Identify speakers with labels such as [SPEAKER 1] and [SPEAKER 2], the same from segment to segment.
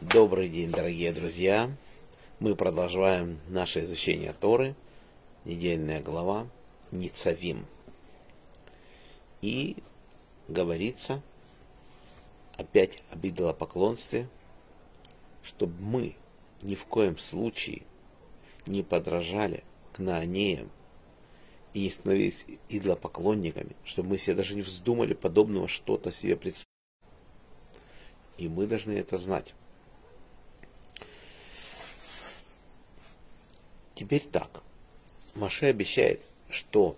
[SPEAKER 1] Добрый день, дорогие друзья! Мы продолжаем наше изучение Торы, недельная глава Ницавим. И говорится опять об идолопоклонстве, чтобы мы ни в коем случае не подражали к наанеям и не становились идолопоклонниками, чтобы мы себе даже не вздумали подобного что-то себе представить. И мы должны это знать. Теперь так. Маше обещает, что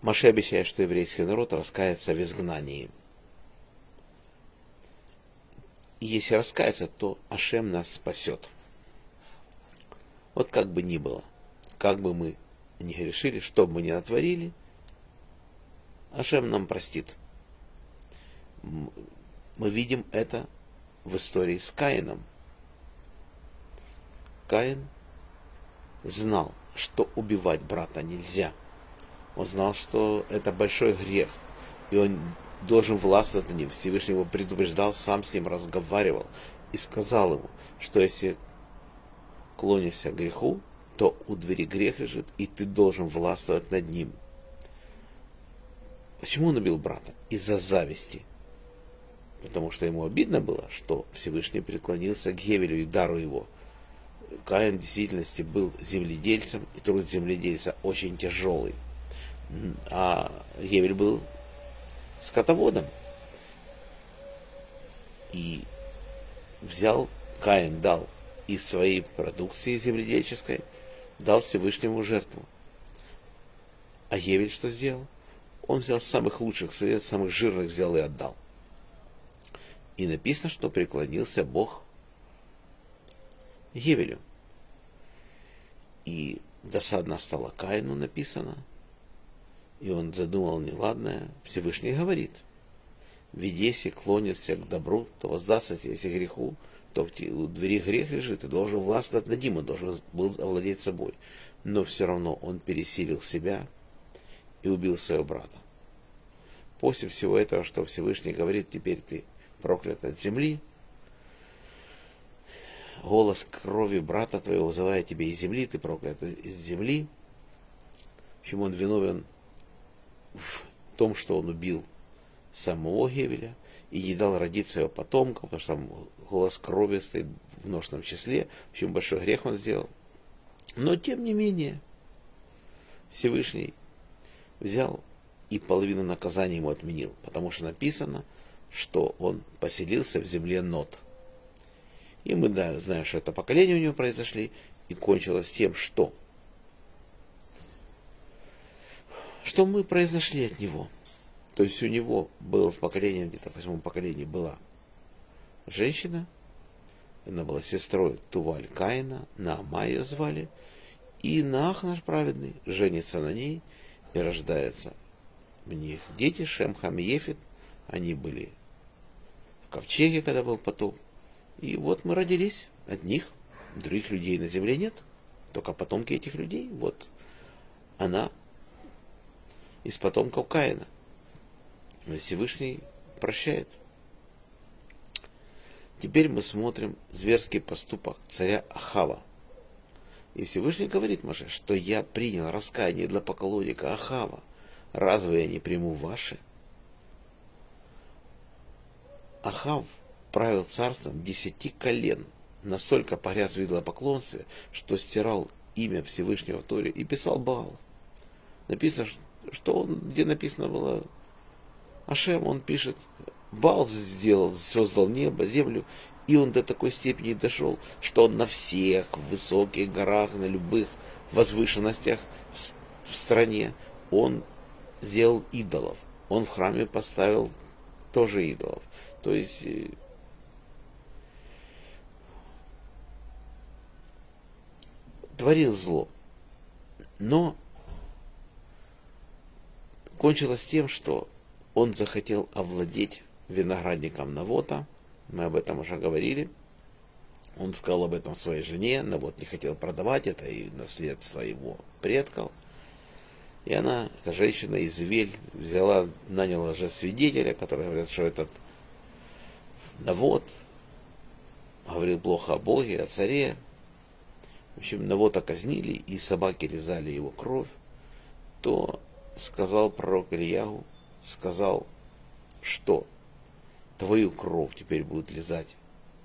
[SPEAKER 1] Маше обещает, что еврейский народ раскается в изгнании. И если раскается, то Ашем нас спасет. Вот как бы ни было, как бы мы ни грешили, что бы мы ни натворили, Ашем нам простит. Мы видим это в истории с Каином. Каин знал, что убивать брата нельзя. Он знал, что это большой грех, и он должен властвовать над ним. Всевышний его предупреждал, сам с ним разговаривал и сказал ему, что если клонишься к греху, то у двери грех лежит, и ты должен властвовать над ним. Почему он убил брата? Из-за зависти. Потому что ему обидно было, что Всевышний преклонился к Гевелю и дару его – Каин в действительности был земледельцем, и труд земледельца очень тяжелый. А Гевель был скотоводом. И взял, Каин дал из своей продукции земледельческой, дал Всевышнему жертву. А Гевель что сделал? Он взял самых лучших совет, самых жирных взял и отдал. И написано, что преклонился Бог Гевелю. И досадно стало Каину написано. И он задумал неладное. Всевышний говорит, ведь если клонишься к добру, то воздастся тебе если греху, то у двери грех лежит, ты должен властвовать над ним, он должен был овладеть собой. Но все равно он пересилил себя и убил своего брата. После всего этого, что Всевышний говорит, теперь ты проклят от земли, голос крови брата твоего вызывает тебя из земли, ты проклят из земли. Почему он виновен в том, что он убил самого Гевеля и не дал родиться его потомкам, потому что там голос крови стоит в множественном числе, почему большой грех он сделал. Но тем не менее, Всевышний взял и половину наказания ему отменил, потому что написано, что он поселился в земле Нот – и мы да, знаем, что это поколение у него произошли, и кончилось тем, что что мы произошли от него. То есть у него было в поколении, где-то в восьмом поколении была женщина, она была сестрой Туваль Каина, Наама ее звали, и Наах наш праведный женится на ней и рождается в них дети Шем, Хам и Ефет, они были в ковчеге, когда был потоп, и вот мы родились от них. Других людей на земле нет. Только потомки этих людей. Вот она из потомков Каина. Всевышний прощает. Теперь мы смотрим зверский поступок царя Ахава. И Всевышний говорит Маше, что я принял раскаяние для поклонника Ахава. Разве я не приму ваши? Ахав правил царством десяти колен, настолько погряз в идолопоклонстве, что стирал имя Всевышнего в Торе и писал Баал. Написано, что он, где написано было Ашем, он пишет, Баал сделал, создал небо, землю, и он до такой степени дошел, что он на всех высоких горах, на любых возвышенностях в, стране, он сделал идолов. Он в храме поставил тоже идолов. То есть творил зло. Но кончилось тем, что он захотел овладеть виноградником Навота. Мы об этом уже говорили. Он сказал об этом своей жене. Навот не хотел продавать это и наследство его предков. И она, эта женщина из Вель, взяла, наняла же свидетеля, который говорит, что этот Навод говорил плохо о Боге, о царе. В общем, Навота казнили, и собаки лизали его кровь. То сказал пророк Ильягу, сказал, что твою кровь теперь будут лизать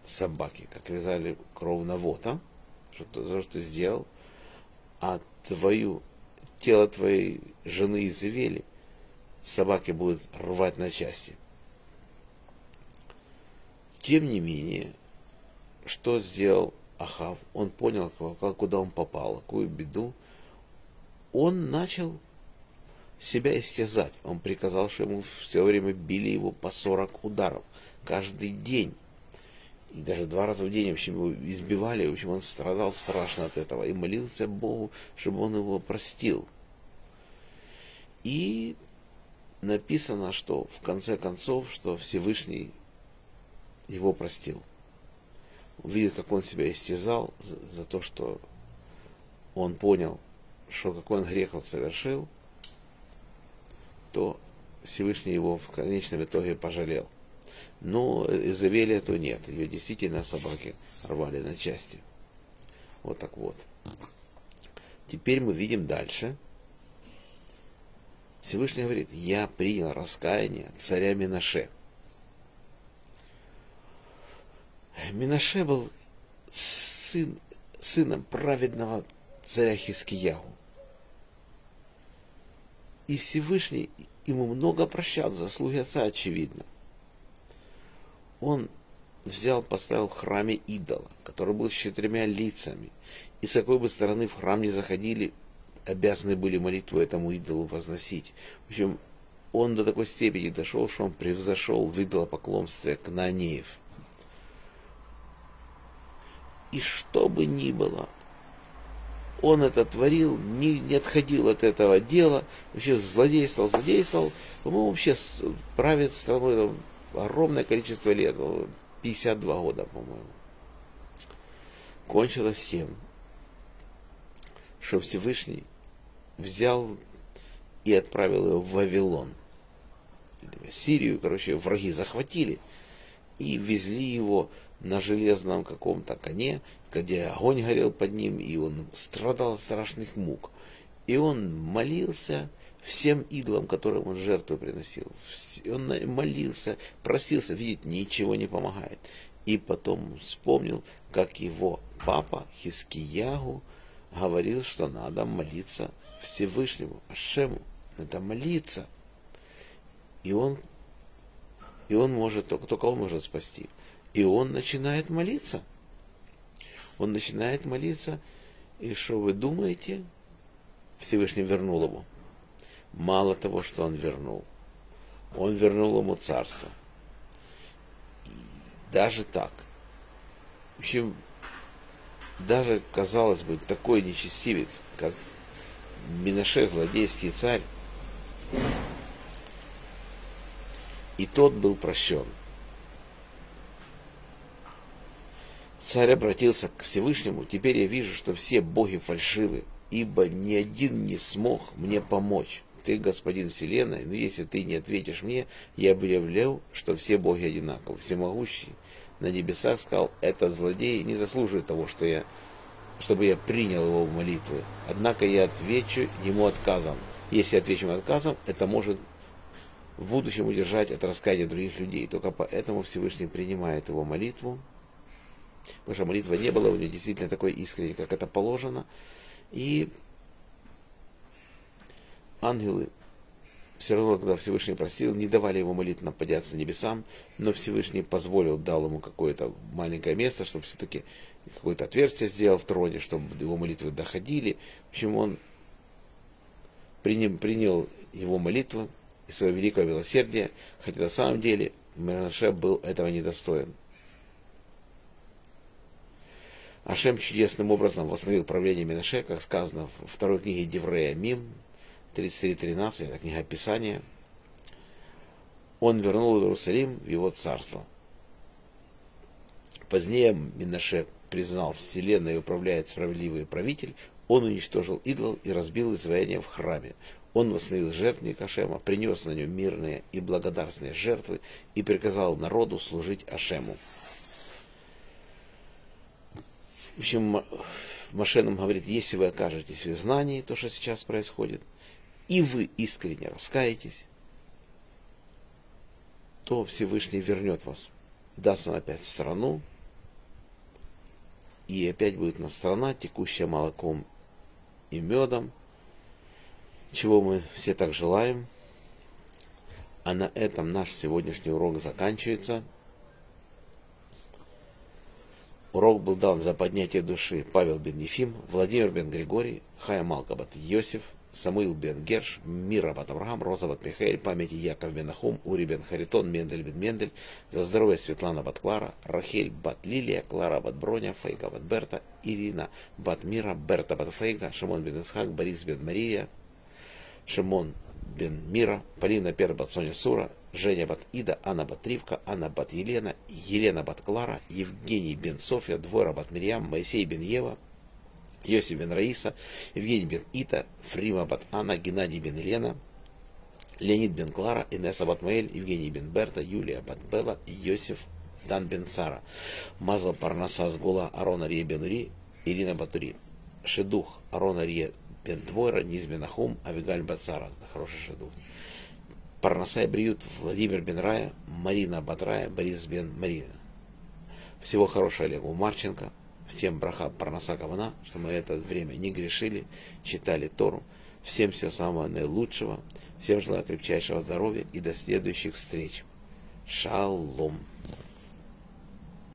[SPEAKER 1] собаки, как лизали кровь Навота, что, за что ты сделал, а твою, тело твоей жены Изавели собаки будут рвать на части. Тем не менее, что сделал Ахав? Он понял, куда он попал, какую беду. Он начал себя истязать. Он приказал, что ему все время били его по 40 ударов каждый день. И даже два раза в день, в общем, его избивали, в общем, он страдал страшно от этого и молился Богу, чтобы он его простил. И написано, что в конце концов, что Всевышний его простил. Увидел, как он себя истязал за, за то, что он понял, что какой он грех он совершил, то Всевышний его в конечном итоге пожалел. Но Изавелия то нет. Ее действительно собаки рвали на части. Вот так вот. Теперь мы видим дальше. Всевышний говорит, я принял раскаяние царя Минаше. Минаше был сын, сыном праведного царя Хискиягу. И Всевышний ему много прощал, заслуги отца очевидно. Он взял, поставил в храме идола, который был с четырьмя лицами. И с какой бы стороны в храм не заходили, обязаны были молитву этому идолу возносить. В общем, он до такой степени дошел, что он превзошел в идолопоклонстве Кнаанеев. И что бы ни было, он это творил, не, не отходил от этого дела, вообще злодействовал, злодействовал. По-моему, вообще правит страной огромное количество лет, 52 года, по-моему. Кончилось тем, что Всевышний взял и отправил его в Вавилон. В Сирию, короче, враги захватили и везли его на железном каком-то коне, где огонь горел под ним, и он страдал от страшных мук. И он молился всем идолам, которым он жертву приносил. Он молился, просился, видит, ничего не помогает. И потом вспомнил, как его папа Хискиягу говорил, что надо молиться Всевышнему, Ашему. Надо молиться. И он, и он может, только, только он может спасти. И он начинает молиться. Он начинает молиться, и что вы думаете? Всевышний вернул ему. Мало того, что он вернул, он вернул ему царство. И даже так. В общем, даже, казалось бы, такой нечестивец, как Минаше, злодейский царь, и тот был прощен. Царь обратился к Всевышнему, теперь я вижу, что все боги фальшивы, ибо ни один не смог мне помочь. Ты, господин Вселенной, но если ты не ответишь мне, я объявляю, что все боги одинаковы, всемогущий. На небесах сказал, этот злодей не заслуживает того, что я, чтобы я принял его в молитвы. Однако я отвечу ему отказом. Если отвечу ему отказом, это может в будущем удержать от раскаяния других людей. Только поэтому Всевышний принимает его молитву, Потому что молитва не была у него действительно такой искренней, как это положено. И ангелы все равно, когда Всевышний просил, не давали ему молитвенно подняться небесам, но Всевышний позволил, дал ему какое-то маленькое место, чтобы все-таки какое-то отверстие сделал в троне, чтобы его молитвы доходили. В общем, он принял, принял его молитву и свое великое милосердие, хотя на самом деле Менаше был этого недостоин. Ашем чудесным образом восстановил правление Минаше, как сказано в второй книге Деврея Мим, 33.13, это книга Писания. Он вернул Иерусалим в его царство. Позднее Минаше признал вселенной управляет справедливый правитель, он уничтожил идол и разбил изваяние в храме. Он восстановил жертвник Ашема, принес на нем мирные и благодарственные жертвы и приказал народу служить Ашему. В общем, Маше говорит, если вы окажетесь в знании, то, что сейчас происходит, и вы искренне раскаетесь, то Всевышний вернет вас, даст вам опять страну, и опять будет на страна, текущая молоком и медом, чего мы все так желаем. А на этом наш сегодняшний урок заканчивается. Урок был дан за поднятие души Павел бен Ефим, Владимир бен Григорий, Хая Малкабат Йосиф, Самуил бен Герш, Мира бат Авраам, Роза бат Михаил, памяти Яков бен Ахум, Ури бен Харитон, Мендель бен Мендель, за здоровье Светлана бат Клара, Рахель бат Лилия, Клара бат Броня, Фейга бат Берта, Ирина бат Мира, Берта бат Фейга, Шимон бен Исхак, Борис бен Мария, Шимон бен Мира, Полина Пер бат Соня Сура, Женя бат Ида, Анна бат Ривка, Анна бат Елена, Елена бат Клара, Евгений бен Софья, Двора бат Мирьям, Моисей бен Ева, Йосиф бен Раиса, Евгений бен Ита, Фрима бат Анна, Геннадий бен Елена, Леонид бен Клара, Инесса бат Маэль, Евгений бен Берта, Юлия бат Белла, Йосиф Дан бен Сара, Мазал Парнаса Сгула, Арона Рия бен Ури, Ирина Батури, Шедух, Арона Рия бен Двойра, Низ бен Ахум, Авигаль это хороший шедух. Парнасай Бриют, Владимир бен Рая, Марина Батрая, Борис бен Марина. Всего хорошего Олегу Марченко, Всем браха Парнаса Кавана, что мы это время не грешили, читали Тору. Всем всего самого наилучшего. Всем желаю крепчайшего здоровья и до следующих встреч. Шалом.